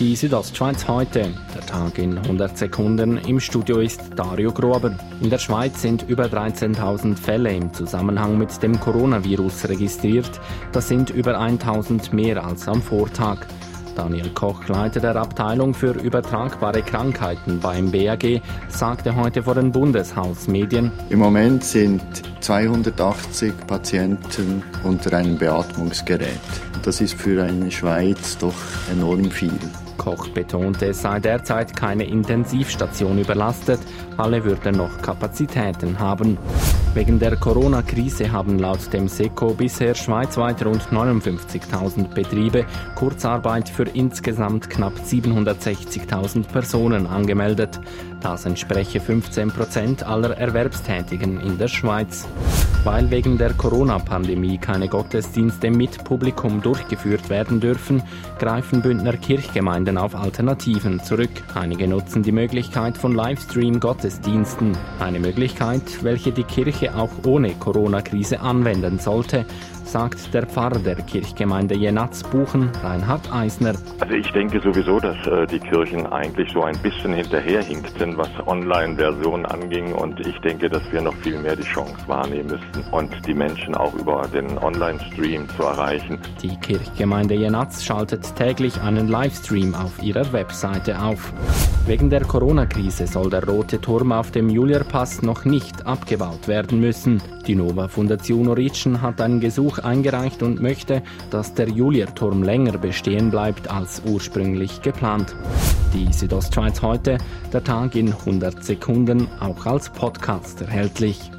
Die Südostschweiz heute. Der Tag in 100 Sekunden. Im Studio ist Dario Grober. In der Schweiz sind über 13.000 Fälle im Zusammenhang mit dem Coronavirus registriert. Das sind über 1.000 mehr als am Vortag. Daniel Koch, Leiter der Abteilung für übertragbare Krankheiten beim BAG, sagte heute vor den Bundeshausmedien. Im Moment sind 280 Patienten unter einem Beatmungsgerät. Das ist für eine Schweiz doch enorm viel. Koch betonte, es sei derzeit keine Intensivstation überlastet, alle würden noch Kapazitäten haben. Wegen der Corona-Krise haben laut dem SECO bisher schweizweit rund 59.000 Betriebe Kurzarbeit für insgesamt knapp 760.000 Personen angemeldet. Das entspreche 15 Prozent aller Erwerbstätigen in der Schweiz. Weil wegen der Corona-Pandemie keine Gottesdienste mit Publikum durchgeführt werden dürfen, greifen Bündner Kirchgemeinden auf Alternativen zurück. Einige nutzen die Möglichkeit von Livestream-Gottesdiensten. Eine Möglichkeit, welche die Kirche auch ohne Corona-Krise anwenden sollte sagt der Pfarrer der Kirchgemeinde Jenatz Buchen, Reinhard Eisner. Also ich denke sowieso, dass äh, die Kirchen eigentlich so ein bisschen hinterherhinkten, was Online-Versionen anging und ich denke, dass wir noch viel mehr die Chance wahrnehmen müssten und die Menschen auch über den Online-Stream zu erreichen. Die Kirchgemeinde Jenatz schaltet täglich einen Livestream auf ihrer Webseite auf. Wegen der Corona-Krise soll der rote Turm auf dem Julierpass noch nicht abgebaut werden müssen. Die Nova Fundation Origin hat ein Gesuch eingereicht und möchte, dass der Julierturm länger bestehen bleibt als ursprünglich geplant. Die Südostschweiz heute, der Tag in 100 Sekunden, auch als Podcast erhältlich.